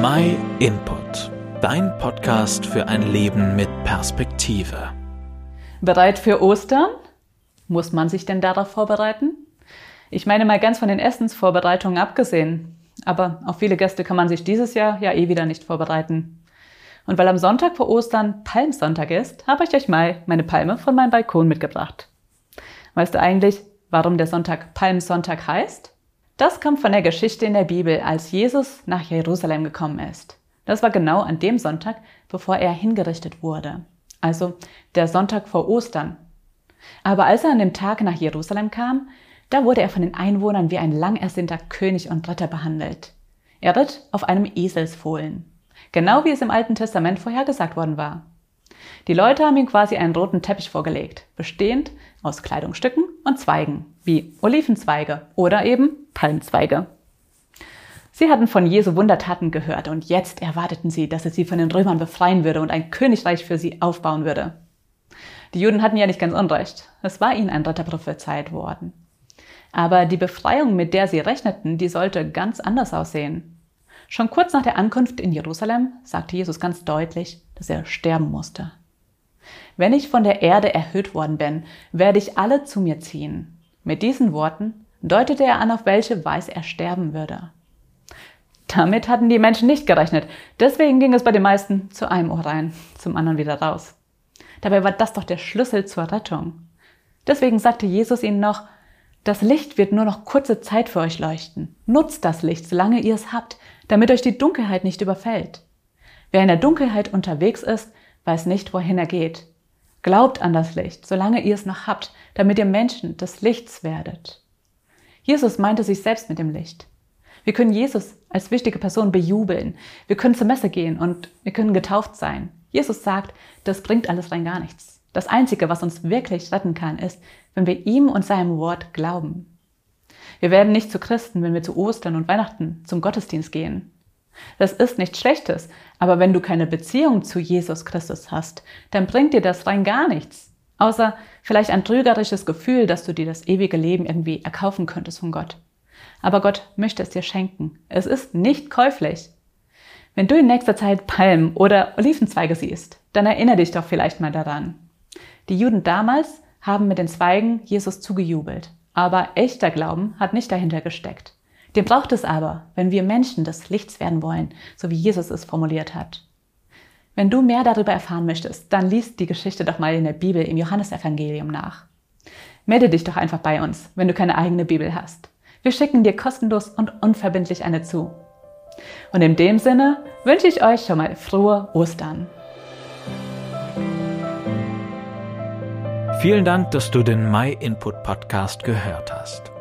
My Input, dein Podcast für ein Leben mit Perspektive. Bereit für Ostern? Muss man sich denn darauf vorbereiten? Ich meine mal ganz von den Essensvorbereitungen abgesehen. Aber auf viele Gäste kann man sich dieses Jahr ja eh wieder nicht vorbereiten. Und weil am Sonntag vor Ostern Palmsonntag ist, habe ich euch mal meine Palme von meinem Balkon mitgebracht. Weißt du eigentlich, warum der Sonntag Palmsonntag heißt? Das kommt von der Geschichte in der Bibel, als Jesus nach Jerusalem gekommen ist. Das war genau an dem Sonntag, bevor er hingerichtet wurde. Also der Sonntag vor Ostern. Aber als er an dem Tag nach Jerusalem kam, da wurde er von den Einwohnern wie ein lang ersehnter König und Ritter behandelt. Er ritt auf einem Eselsfohlen. Genau wie es im Alten Testament vorhergesagt worden war. Die Leute haben ihm quasi einen roten Teppich vorgelegt, bestehend aus Kleidungsstücken und Zweigen, wie Olivenzweige oder eben Palmzweige. Sie hatten von Jesu Wundertaten gehört und jetzt erwarteten sie, dass er sie von den Römern befreien würde und ein Königreich für sie aufbauen würde. Die Juden hatten ja nicht ganz unrecht. Es war ihnen ein Retter prophezeit worden. Aber die Befreiung, mit der sie rechneten, die sollte ganz anders aussehen. Schon kurz nach der Ankunft in Jerusalem sagte Jesus ganz deutlich, dass er sterben musste. Wenn ich von der Erde erhöht worden bin, werde ich alle zu mir ziehen. Mit diesen Worten deutete er an, auf welche Weise er sterben würde. Damit hatten die Menschen nicht gerechnet. Deswegen ging es bei den meisten zu einem Ohr rein, zum anderen wieder raus. Dabei war das doch der Schlüssel zur Rettung. Deswegen sagte Jesus ihnen noch, das Licht wird nur noch kurze Zeit für euch leuchten. Nutzt das Licht, solange ihr es habt, damit euch die Dunkelheit nicht überfällt. Wer in der Dunkelheit unterwegs ist, weiß nicht, wohin er geht. Glaubt an das Licht, solange ihr es noch habt, damit ihr Menschen des Lichts werdet. Jesus meinte sich selbst mit dem Licht. Wir können Jesus als wichtige Person bejubeln. Wir können zur Messe gehen und wir können getauft sein. Jesus sagt, das bringt alles rein gar nichts. Das Einzige, was uns wirklich retten kann, ist, wenn wir ihm und seinem Wort glauben. Wir werden nicht zu Christen, wenn wir zu Ostern und Weihnachten zum Gottesdienst gehen. Das ist nichts Schlechtes, aber wenn du keine Beziehung zu Jesus Christus hast, dann bringt dir das rein gar nichts. Außer vielleicht ein trügerisches Gefühl, dass du dir das ewige Leben irgendwie erkaufen könntest von Gott. Aber Gott möchte es dir schenken. Es ist nicht käuflich. Wenn du in nächster Zeit Palmen oder Olivenzweige siehst, dann erinnere dich doch vielleicht mal daran. Die Juden damals haben mit den Zweigen Jesus zugejubelt. Aber echter Glauben hat nicht dahinter gesteckt. Den braucht es aber, wenn wir Menschen des Lichts werden wollen, so wie Jesus es formuliert hat. Wenn du mehr darüber erfahren möchtest, dann liest die Geschichte doch mal in der Bibel im Johannesevangelium nach. Melde dich doch einfach bei uns, wenn du keine eigene Bibel hast. Wir schicken dir kostenlos und unverbindlich eine zu. Und in dem Sinne wünsche ich euch schon mal frohe Ostern. Vielen Dank, dass du den My Input Podcast gehört hast.